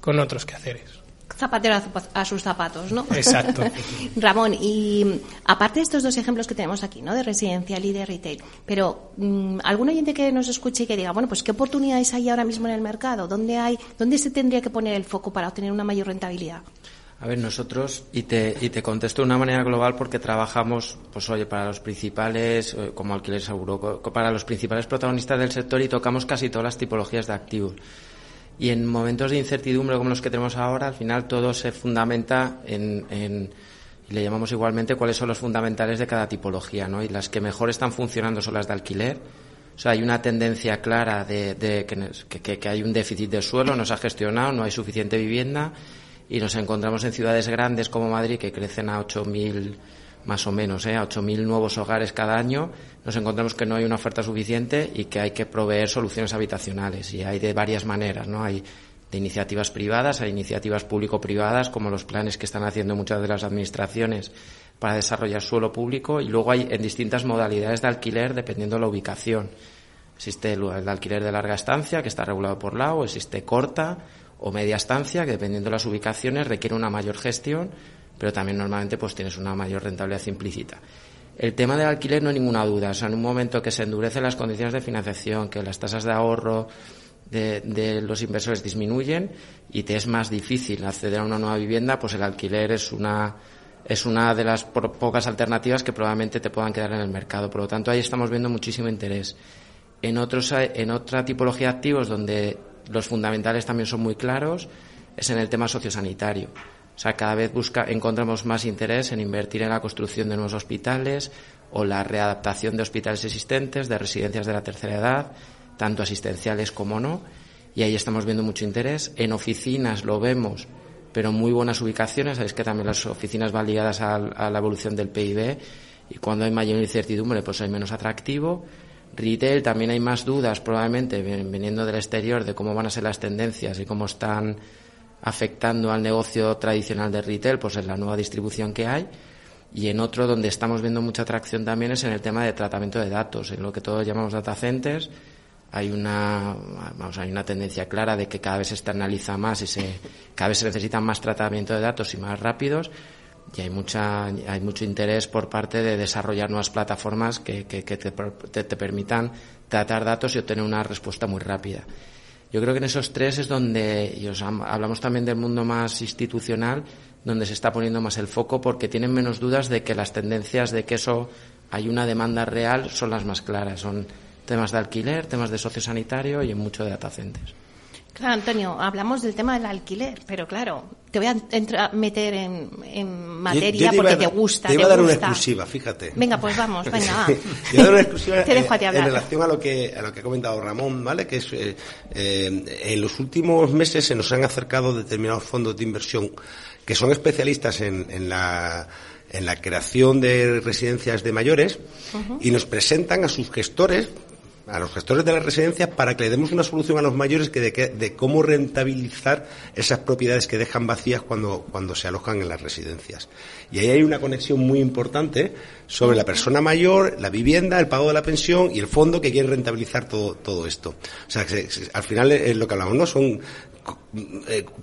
con otros quehaceres zapatero a, sus zapatos, ¿no? Exacto. Ramón, y aparte de estos dos ejemplos que tenemos aquí, ¿no? De residencial y de retail, pero mm, algún oyente que nos escuche y que diga, bueno, pues qué oportunidades hay ahora mismo en el mercado, dónde hay, dónde se tendría que poner el foco para obtener una mayor rentabilidad. A ver, nosotros, y te, y te contesto de una manera global porque trabajamos, pues oye, para los principales, eh, como alquiler seguro, para los principales protagonistas del sector y tocamos casi todas las tipologías de activos. Y en momentos de incertidumbre como los que tenemos ahora, al final todo se fundamenta en, en y le llamamos igualmente cuáles son los fundamentales de cada tipología, ¿no? Y las que mejor están funcionando son las de alquiler. O sea, hay una tendencia clara de, de que, que, hay un déficit de suelo, no se ha gestionado, no hay suficiente vivienda y nos encontramos en ciudades grandes como Madrid que crecen a 8.000 más o menos, ¿eh? a 8.000 nuevos hogares cada año, nos encontramos que no hay una oferta suficiente y que hay que proveer soluciones habitacionales. Y hay de varias maneras, ¿no? Hay de iniciativas privadas, hay iniciativas público-privadas, como los planes que están haciendo muchas de las administraciones para desarrollar suelo público, y luego hay en distintas modalidades de alquiler dependiendo de la ubicación. Existe el, el alquiler de larga estancia, que está regulado por la o existe corta o media estancia, que dependiendo de las ubicaciones requiere una mayor gestión pero también normalmente pues tienes una mayor rentabilidad implícita. El tema del alquiler no hay ninguna duda, o sea, en un momento que se endurecen las condiciones de financiación, que las tasas de ahorro de, los inversores disminuyen y te es más difícil acceder a una nueva vivienda, pues el alquiler es una es una de las pocas alternativas que probablemente te puedan quedar en el mercado. Por lo tanto, ahí estamos viendo muchísimo interés. En, otros, en otra tipología de activos donde los fundamentales también son muy claros es en el tema sociosanitario. O sea, cada vez busca, encontramos más interés en invertir en la construcción de nuevos hospitales o la readaptación de hospitales existentes, de residencias de la tercera edad, tanto asistenciales como no. Y ahí estamos viendo mucho interés. En oficinas lo vemos, pero muy buenas ubicaciones. Sabéis que también las oficinas van ligadas a, la evolución del PIB y cuando hay mayor incertidumbre, pues hay menos atractivo. Retail también hay más dudas probablemente viniendo del exterior de cómo van a ser las tendencias y cómo están afectando al negocio tradicional de retail, pues en la nueva distribución que hay. Y en otro donde estamos viendo mucha atracción también es en el tema de tratamiento de datos, en lo que todos llamamos data centers. Hay una, vamos, hay una tendencia clara de que cada vez se externaliza más y se, cada vez se necesitan más tratamiento de datos y más rápidos. Y hay mucha, hay mucho interés por parte de desarrollar nuevas plataformas que, que, que te, te permitan tratar datos y obtener una respuesta muy rápida. Yo creo que en esos tres es donde, y os hablamos también del mundo más institucional, donde se está poniendo más el foco porque tienen menos dudas de que las tendencias de que eso hay una demanda real son las más claras. Son temas de alquiler, temas de sociosanitario y en mucho de data centers. Claro, Antonio, hablamos del tema del alquiler, pero claro, te voy a entrar, meter en, en materia porque te gusta. Te iba a dar gusta. una exclusiva, fíjate. Venga, pues vamos, venga, va. te voy a dar una exclusiva te dejo a ti hablar. en relación a lo que a lo que ha comentado Ramón, ¿vale? Que es eh, eh, en los últimos meses se nos han acercado determinados fondos de inversión que son especialistas en, en la en la creación de residencias de mayores uh -huh. y nos presentan a sus gestores a los gestores de las residencias para que le demos una solución a los mayores que de, que, de, cómo rentabilizar esas propiedades que dejan vacías cuando, cuando se alojan en las residencias. Y ahí hay una conexión muy importante sobre la persona mayor, la vivienda, el pago de la pensión y el fondo que quiere rentabilizar todo, todo esto. O sea, que al final es lo que hablamos, ¿no? Son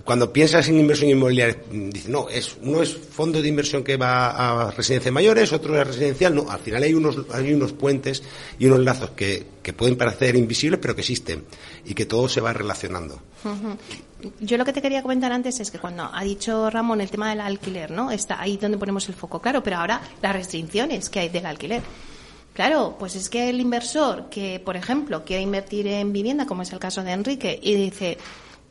cuando piensas en inversión inmobiliaria, dices, no, es, uno es fondo de inversión que va a residencias mayores, otro es residencial, no, al final hay unos, hay unos puentes y unos lazos que, que pueden parecer invisibles, pero que existen y que todo se va relacionando. Yo lo que te quería comentar antes es que cuando ha dicho Ramón el tema del alquiler, ¿no? Está ahí donde ponemos el foco, claro, pero ahora las restricciones que hay del alquiler. Claro, pues es que el inversor que, por ejemplo, quiere invertir en vivienda, como es el caso de Enrique, y dice,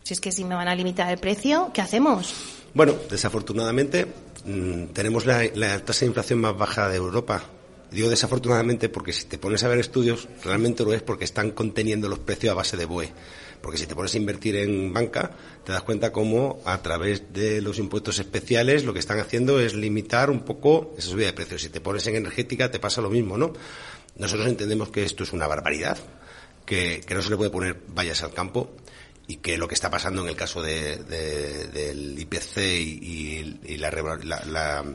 si es que si me van a limitar el precio, ¿qué hacemos? Bueno, desafortunadamente mmm, tenemos la, la, tasa de inflación más baja de Europa. Digo desafortunadamente porque si te pones a ver estudios, realmente lo es porque están conteniendo los precios a base de BOE. Porque si te pones a invertir en banca, te das cuenta cómo a través de los impuestos especiales lo que están haciendo es limitar un poco esa subida de precios. Si te pones en energética te pasa lo mismo, ¿no? Nosotros entendemos que esto es una barbaridad, que, que no se le puede poner vallas al campo y que lo que está pasando en el caso de, de, del IPC y, la, la, la,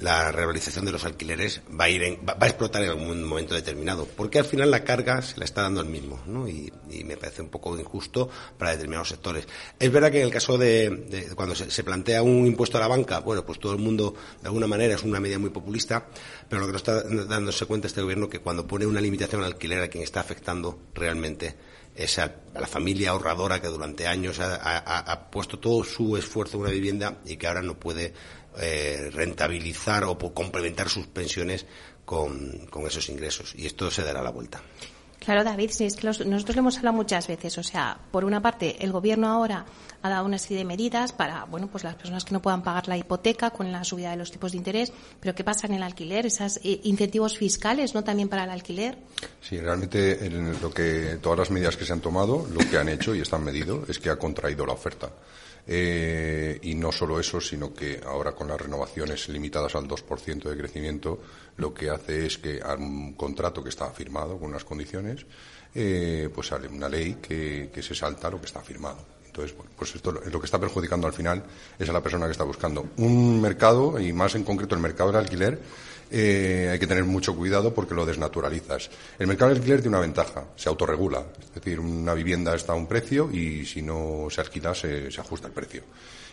la, revalorización de los alquileres va a ir en, va, a explotar en algún momento determinado porque al final la carga se la está dando al mismo ¿no? y, y, me parece un poco injusto para determinados sectores es verdad que en el caso de, cuando se, se, plantea un impuesto a la banca bueno pues todo el mundo de alguna manera es una medida muy populista pero lo que no está dándose cuenta este gobierno que cuando pone una limitación al alquiler a quien está afectando realmente es a, a, la familia ahorradora que durante años ha, puesto todo su esfuerzo en una vivienda y que ahora no puede eh, rentabilizar o complementar sus pensiones con, con, esos ingresos. Y esto se dará la vuelta. Claro, David, sí, es que los, nosotros lo hemos hablado muchas veces. O sea, por una parte, el gobierno ahora ha dado una serie de medidas para, bueno, pues las personas que no puedan pagar la hipoteca con la subida de los tipos de interés. Pero ¿qué pasa en el alquiler? Esos eh, incentivos fiscales, ¿no? También para el alquiler. Sí, realmente en lo que todas las medidas que se han tomado, lo que han hecho y están medido es que ha contraído la oferta. Eh, y no solo eso, sino que ahora con las renovaciones limitadas al 2% de crecimiento, lo que hace es que a un contrato que está firmado con unas condiciones, eh, pues sale una ley que, que, se salta lo que está firmado. Entonces, bueno, pues esto lo que está perjudicando al final es a la persona que está buscando un mercado, y más en concreto el mercado del alquiler, eh, hay que tener mucho cuidado porque lo desnaturalizas. El mercado del alquiler tiene una ventaja, se autorregula. Es decir, una vivienda está a un precio y si no se alquila se, ajusta el precio.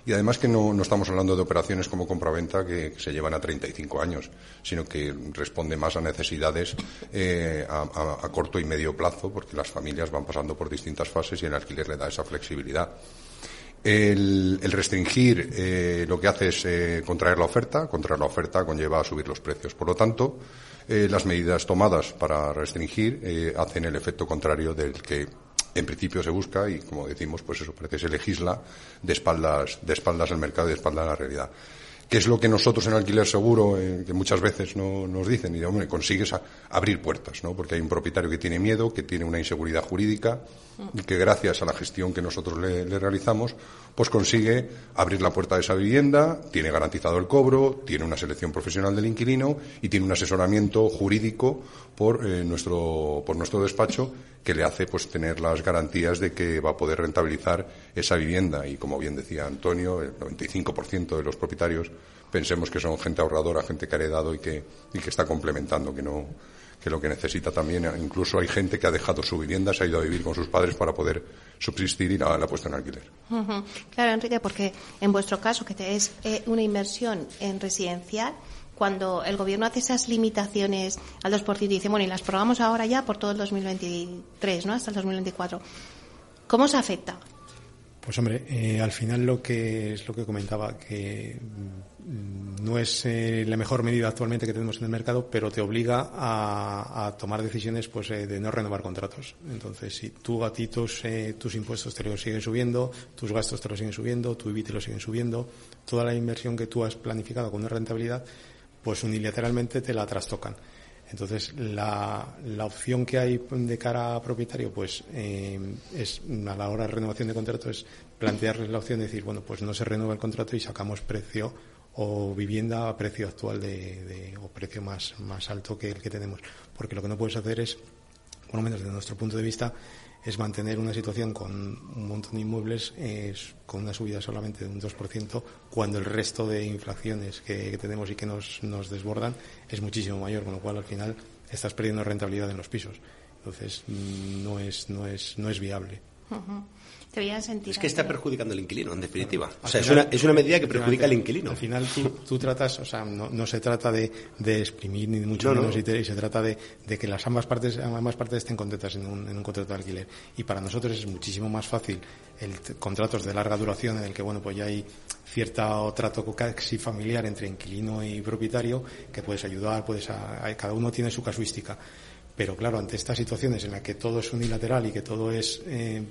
Y además que no, estamos hablando de operaciones como compraventa que, que se llevan a 35 años, sino que responde más a necesidades eh, a, a corto y medio plazo porque las familias van pasando por distintas fases y el alquiler le da esa flexibilidad. El, restringir eh, lo que hace es eh, contraer la oferta, contraer la oferta conlleva a subir los precios. Por lo tanto, eh, las medidas tomadas para restringir hacen el efecto contrario del que en principio se busca y, como decimos, pues eso parece que se legisla de espaldas, de espaldas al mercado y de espaldas a la realidad. ¿Qué es lo que nosotros en alquiler seguro, eh, que muchas veces no, nos dicen? Y, hombre, consigues abrir puertas, ¿no? Porque hay un propietario que tiene miedo, que tiene una inseguridad jurídica y que gracias a la gestión que nosotros le, realizamos, pues consigue abrir la puerta de esa vivienda, tiene garantizado el cobro, tiene una selección profesional del inquilino y tiene un asesoramiento jurídico por, eh, nuestro, por nuestro despacho que le hace pues tener las garantías de que va a poder rentabilizar esa vivienda y como bien decía Antonio, el 95% de los propietarios pensemos que son gente ahorradora, gente que ha heredado y que, y que está complementando, que no que lo que necesita también, incluso hay gente que ha dejado su vivienda, se ha ido a vivir con sus padres para poder subsistir y la, ha puesto en alquiler. Claro, Enrique, porque en vuestro caso, que es eh, una inversión en residencial, cuando el gobierno hace esas limitaciones al 2% y dice, bueno, y las probamos ahora ya por todo el 2023, ¿no? Hasta el 2024. ¿Cómo se afecta? Pues hombre, eh, al final lo que es lo que comentaba, que mm, no es eh, la mejor medida actualmente que tenemos en el mercado, pero te obliga a, tomar decisiones pues eh, de no renovar contratos. Entonces, si tú a ti tus, tus impuestos te los siguen subiendo, tus gastos te los siguen subiendo, tu IBI te lo siguen subiendo, toda la inversión que tú has planificado con una rentabilidad, pues unilateralmente te la trastocan. Entonces, la, la, opción que hay de cara a propietario, pues eh, es a la hora de renovación de contrato, es plantearles la opción de decir, bueno, pues no se renueva el contrato y sacamos precio o vivienda a precio actual de, o precio más, más alto que el que tenemos. Porque lo que no puedes hacer es, por lo menos desde nuestro punto de vista, es mantener una situación con un montón de inmuebles con una subida solamente de un 2%, cuando el resto de inflaciones que, tenemos y que nos, nos, desbordan es muchísimo mayor, con lo cual al final estás perdiendo rentabilidad en los pisos. Entonces mm, no es, no es, no es viable. Es que está perjudicando al inquilino, en definitiva. o sea, es, una, es una medida que perjudica al inquilino. Al final tú, tratas, o sea, no, no se trata de, de, exprimir ni mucho menos, Y, se trata de, de, que las ambas partes, ambas partes estén contentas en un, en un contrato de alquiler. Y para nosotros es muchísimo más fácil el contratos de larga duración en el que, bueno, pues ya hay cierto trato casi familiar entre inquilino y propietario que puedes ayudar, puedes cada uno tiene su casuística. Pero claro, ante estas situaciones en las que todo es unilateral y que todo es eh,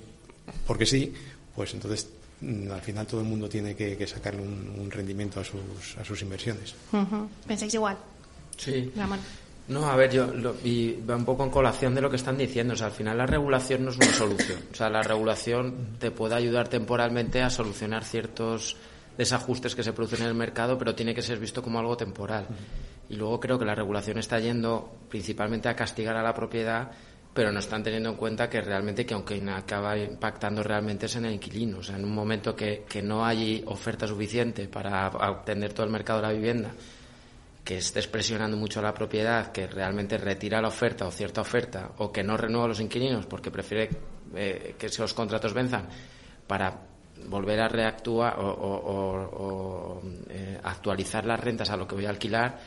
porque sí, pues entonces mm, al final todo el mundo tiene que, sacarle un, rendimiento a sus, a sus inversiones. ¿Pensáis igual? Sí. No, a ver, yo, y va un poco en colación de lo que están diciendo. O sea, al final la regulación no es una solución. O sea, la regulación te puede ayudar temporalmente a solucionar ciertos desajustes que se producen en el mercado, pero tiene que ser visto como algo temporal. Y luego creo que la regulación está yendo principalmente a castigar a la propiedad pero no están teniendo en cuenta que realmente que aunque acaba impactando realmente es en el inquilino. O sea, en un momento que, que no hay oferta suficiente para obtener todo el mercado de la vivienda, que estés presionando mucho a la propiedad, que realmente retira la oferta o cierta oferta, o que no renueva a los inquilinos porque prefiere eh, que esos contratos venzan para volver a reactuar o, eh, actualizar las rentas a lo que voy a alquilar,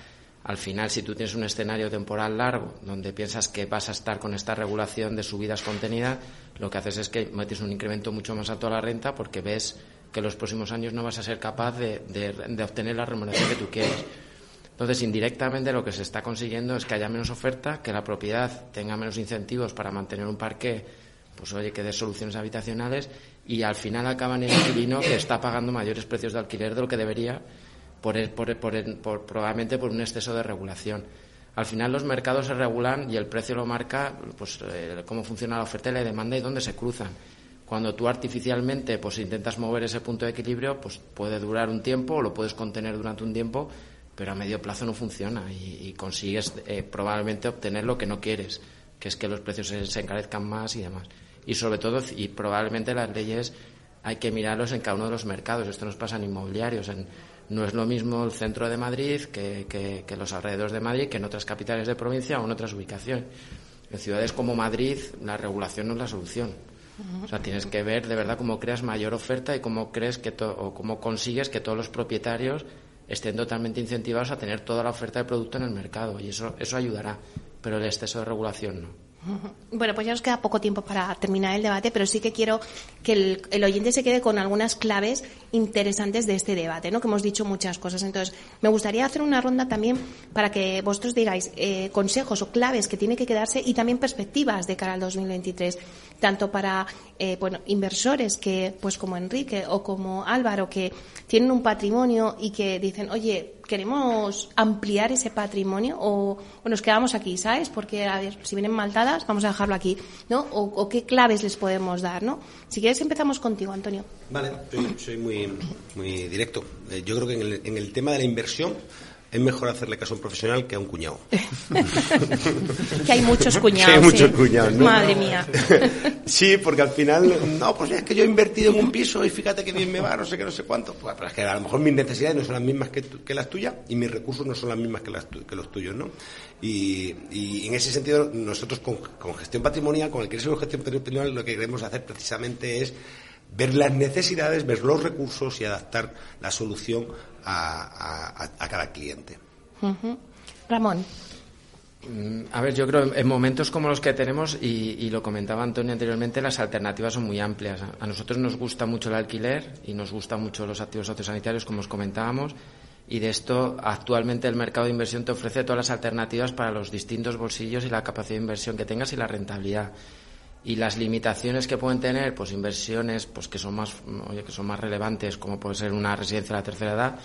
al final, si tú tienes un escenario temporal largo donde piensas que vas a estar con esta regulación de subidas contenidas, lo que haces es que metes un incremento mucho más alto a la renta porque ves que los próximos años no vas a ser capaz de, obtener la remuneración que tú quieres. Entonces, indirectamente lo que se está consiguiendo es que haya menos oferta, que la propiedad tenga menos incentivos para mantener un parque, pues oye, que dé soluciones habitacionales y al final acaba en el inquilino que está pagando mayores precios de alquiler de lo que debería por, probablemente por un exceso de regulación. Al final los mercados se regulan y el precio lo marca pues, eh, cómo funciona la oferta y la demanda y dónde se cruzan. Cuando tú artificialmente pues, intentas mover ese punto de equilibrio, pues puede durar un tiempo o lo puedes contener durante un tiempo, pero a medio plazo no funciona y, consigues eh, probablemente obtener lo que no quieres, que es que los precios se, encarezcan más y demás. Y sobre todo, y probablemente las leyes hay que mirarlos en cada uno de los mercados. Esto nos pasa en inmobiliarios. En, no es lo mismo el centro de Madrid que, los alrededores de Madrid, que en otras capitales de provincia o en otras ubicaciones. En ciudades como Madrid, la regulación no es la solución. O sea, tienes que ver de verdad cómo creas mayor oferta y cómo crees que o cómo consigues que todos los propietarios estén totalmente incentivados a tener toda la oferta de producto en el mercado y eso eso ayudará, pero el exceso de regulación no. Bueno, pues ya nos queda poco tiempo para terminar el debate, pero sí que quiero que el, oyente se quede con algunas claves interesantes de este debate, ¿no? Que hemos dicho muchas cosas. Entonces, me gustaría hacer una ronda también para que vosotros digáis eh, consejos o claves que tiene que quedarse y también perspectivas de cara al 2023, tanto para eh, bueno, inversores que, pues como Enrique o como Álvaro, que tienen un patrimonio y que dicen, oye, queremos ampliar ese patrimonio o, o, nos quedamos aquí, ¿sabes? Porque, a ver, si vienen maltadas, vamos a dejarlo aquí, ¿no? O, qué claves les podemos dar, ¿no? Si quieres, empezamos contigo, Antonio. Vale, soy, soy muy, muy directo. Eh, yo creo que en el tema de la inversión, es mejor hacerle caso a un profesional que a un cuñado. que hay muchos cuñados. Que hay muchos sí. cuñados, ¿no? Madre mía. sí, porque al final, no, pues es que yo he invertido en un piso y fíjate que bien me va, no sé qué, no sé cuánto. Pues, pero es que a lo mejor mis necesidades no son las mismas que, tu, que las tuyas y mis recursos no son las mismas que, las, que los tuyos, ¿no? Y, y, en ese sentido, nosotros con, con gestión patrimonial, con el que de gestión patrimonial, lo que queremos hacer precisamente es ver las necesidades, ver los recursos y adaptar la solución a, a, a cada cliente. Uh -huh. Ramón. Mm, A ver, yo creo en momentos como los que tenemos, y, y, lo comentaba Antonio anteriormente, las alternativas son muy amplias. A nosotros nos gusta mucho el alquiler y nos gustan mucho los activos sociosanitarios, como os comentábamos, y de esto actualmente el mercado de inversión te ofrece todas las alternativas para los distintos bolsillos y la capacidad de inversión que tengas y la rentabilidad. Y las limitaciones que pueden tener, pues inversiones pues que son más, oye, que son más relevantes, como puede ser una residencia de la tercera edad,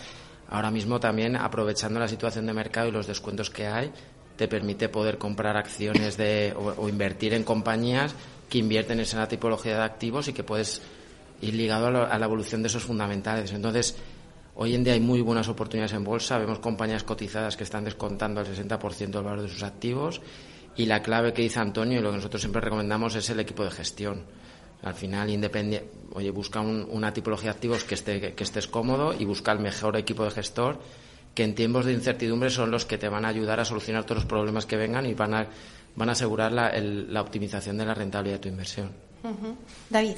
ahora mismo también aprovechando la situación de mercado y los descuentos que hay, te permite poder comprar acciones de, o, invertir en compañías que invierten en esa tipología de activos y que puedes ir ligado a, a, la evolución de esos fundamentales. Entonces, hoy en día hay muy buenas oportunidades en bolsa, vemos compañías cotizadas que están descontando el 60% del valor de sus activos y la clave que dice Antonio y lo que nosotros siempre recomendamos es el equipo de gestión. Al final, independiente, oye, busca un, una tipología de activos que, esté, que, estés cómodo y busca el mejor equipo de gestor que en tiempos de incertidumbre son los que te van a ayudar a solucionar todos los problemas que vengan y van a, van a asegurar la, la optimización de la rentabilidad de tu inversión. David.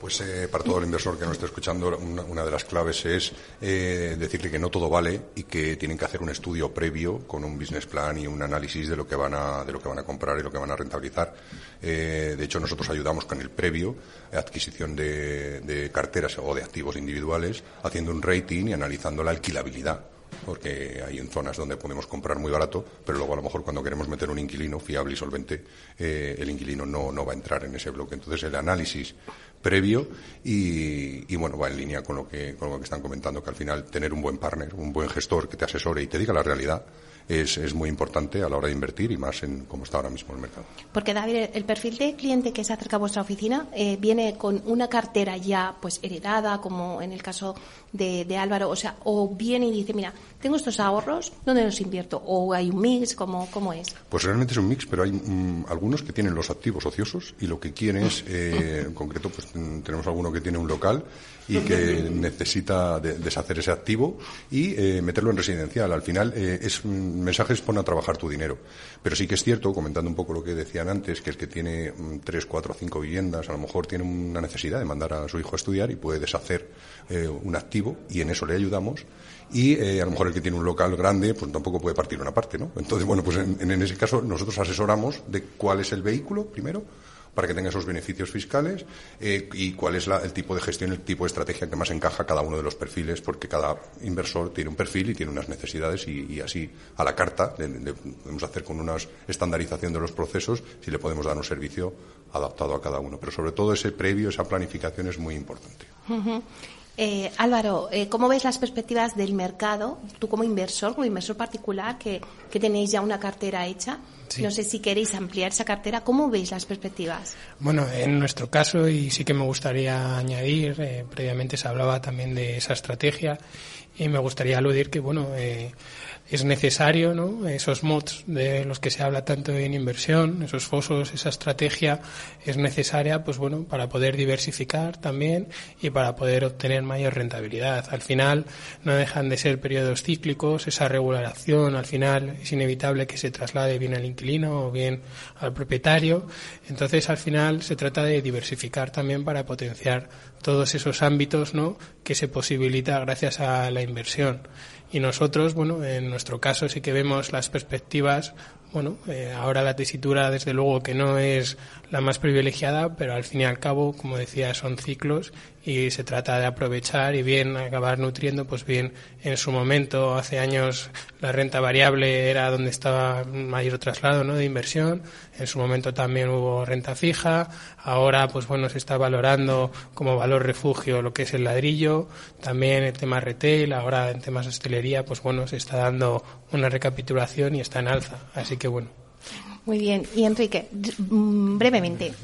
Pues eh, para todo el inversor que nos esté escuchando, una, una de las claves es eh, decirle que no todo vale y que tienen que hacer un estudio previo con un business plan y un análisis de lo que van a, de lo que van a comprar y lo que van a rentabilizar. Eh, de hecho, nosotros ayudamos con el previo, adquisición de, carteras o de activos individuales, haciendo un rating y analizando la alquilabilidad porque hay en zonas donde podemos comprar muy barato, pero luego a lo mejor cuando queremos meter un inquilino fiable y solvente, eh, el inquilino no, no va a entrar en ese bloque. Entonces el análisis previo y, y, bueno, va en línea con lo, que, con lo que están comentando, que al final tener un buen partner, un buen gestor que te asesore y te diga la realidad es, es muy importante a la hora de invertir y más en cómo está ahora mismo el mercado. Porque David, el perfil de cliente que se acerca a vuestra oficina eh, viene con una cartera ya pues heredada, como en el caso de, de, Álvaro, o sea, o viene y dice, mira, tengo estos ahorros, ¿dónde los invierto? O hay un mix, ¿cómo, cómo es? Pues realmente es un mix, pero hay mm, algunos que tienen los activos ociosos y lo que quieren es, eh, en concreto, pues tenemos alguno que tiene un local y que necesita de, deshacer ese activo y eh, meterlo en residencial. Al final eh, es mensajes pon a trabajar tu dinero. Pero sí que es cierto, comentando un poco lo que decían antes, que el que tiene mm, tres, cuatro cinco viviendas, a lo mejor tiene una necesidad de mandar a su hijo a estudiar y puede deshacer eh, un activo y en eso le ayudamos. Y eh, a lo mejor el que tiene un local grande, pues tampoco puede partir una parte, ¿no? Entonces, bueno, pues en, ese caso nosotros asesoramos de cuál es el vehículo primero para que tenga esos beneficios fiscales eh, y cuál es la, el tipo de gestión, el tipo de estrategia que más encaja cada uno de los perfiles, porque cada inversor tiene un perfil y tiene unas necesidades y, así a la carta de, podemos hacer con una estandarización de los procesos si le podemos dar un servicio adaptado a cada uno. Pero sobre todo ese previo, esa planificación es muy importante. Eh, Álvaro, eh, ¿cómo ves las perspectivas del mercado? Tú como inversor, como inversor particular, que, que tenéis ya una cartera hecha, sí. no sé si queréis ampliar esa cartera, ¿cómo veis las perspectivas? Bueno, en nuestro caso, y sí que me gustaría añadir, eh, previamente se hablaba también de esa estrategia, y me gustaría aludir que, bueno, eh, es necesario, ¿no? Esos mods de los que se habla tanto en inversión, esos fosos, esa estrategia es necesaria, pues bueno, para poder diversificar también y para poder obtener mayor rentabilidad. Al final no dejan de ser periodos cíclicos, esa regulación al final es inevitable que se traslade bien al inquilino o bien al propietario. Entonces al final se trata de diversificar también para potenciar todos esos ámbitos, ¿no? Que se posibilita gracias a la inversión Y nosotros, bueno, en nuestro caso sí que vemos las perspectivas bueno, eh, ahora la tesitura desde luego que no es la más privilegiada, pero al fin y al cabo, como decía, son ciclos y se trata de aprovechar y bien acabar nutriendo, pues bien en su momento, hace años la renta variable era donde estaba mayor traslado ¿no? de inversión, en su momento también hubo renta fija, ahora pues bueno se está valorando como valor refugio lo que es el ladrillo, también el tema retail, ahora en temas de hostelería pues bueno se está dando una recapitulación y está en alza, así que bueno. Muy bien. Y Enrique, mm, brevemente.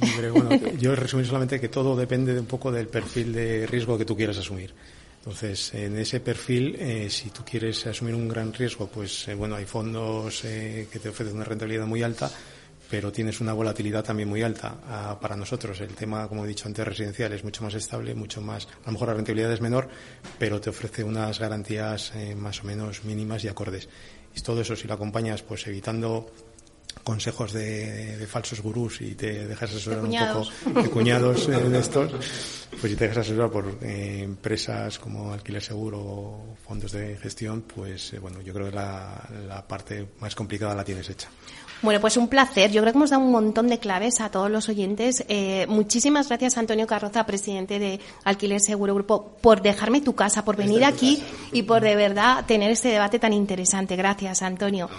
yo resumir solamente que todo depende de un poco del perfil de riesgo que tú quieras asumir. Entonces, en ese perfil, eh, si tú quieres asumir un gran riesgo, pues eh, bueno, hay fondos eh, que te ofrecen una rentabilidad muy alta, pero tienes una volatilidad también muy alta. Ah, para nosotros, el tema, como he dicho antes, residencial es mucho más estable, mucho más, a lo mejor la rentabilidad es menor, pero te ofrece unas garantías más o menos mínimas y acordes. Y todo eso, si lo acompañas, pues evitando consejos de, falsos gurús y te dejas asesorar un poco de cuñados de estos, pues si te dejas asesorar por eh, empresas como alquiler seguro o fondos de gestión, pues eh, bueno, yo creo que la, la parte más complicada la tienes hecha. Bueno, pues un placer. Yo creo que hemos dado un montón de claves a todos los oyentes. Eh, muchísimas gracias, Antonio Carroza, presidente de Alquiler Seguro Grupo, por dejarme tu casa, por venir aquí y por de verdad tener este debate tan interesante. Gracias, Antonio.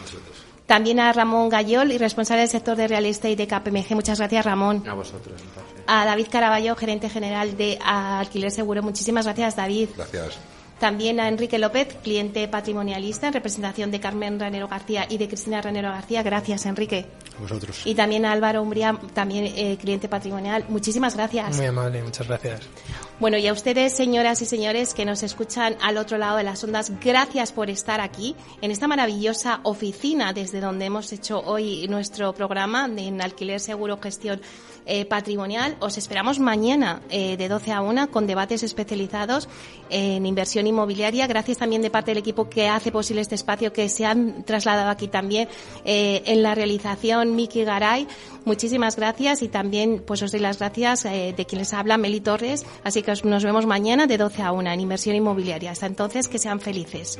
También a Ramón Gayol, y responsable del sector de real estate de KPMG. Muchas gracias, Ramón. A vosotros. A David Caraballo, gerente general de Alquiler Seguro. Muchísimas gracias, David. Gracias. También a Enrique López, cliente patrimonialista, en representación de Carmen Ranero García y de Cristina Ranero García. Gracias, Enrique. A vosotros. Y también a Álvaro Umbría, también eh, cliente patrimonial. Muchísimas gracias. Muy amable, muchas gracias. Bueno, y a ustedes, señoras y señores, que nos escuchan al otro lado de las ondas, gracias por estar aquí en esta maravillosa oficina desde donde hemos hecho hoy nuestro programa en Alquiler Seguro Gestión eh, patrimonial. Os esperamos mañana eh, de 12 a 1 con debates especializados en inversión inmobiliaria. Gracias también de parte del equipo que hace posible este espacio que se han trasladado aquí también eh, en la realización Miki Garay. Muchísimas gracias y también pues os doy las gracias de quien les habla, Meli Torres. Así que nos vemos mañana de 12 a 1 en inversión inmobiliaria. Hasta entonces, que sean felices.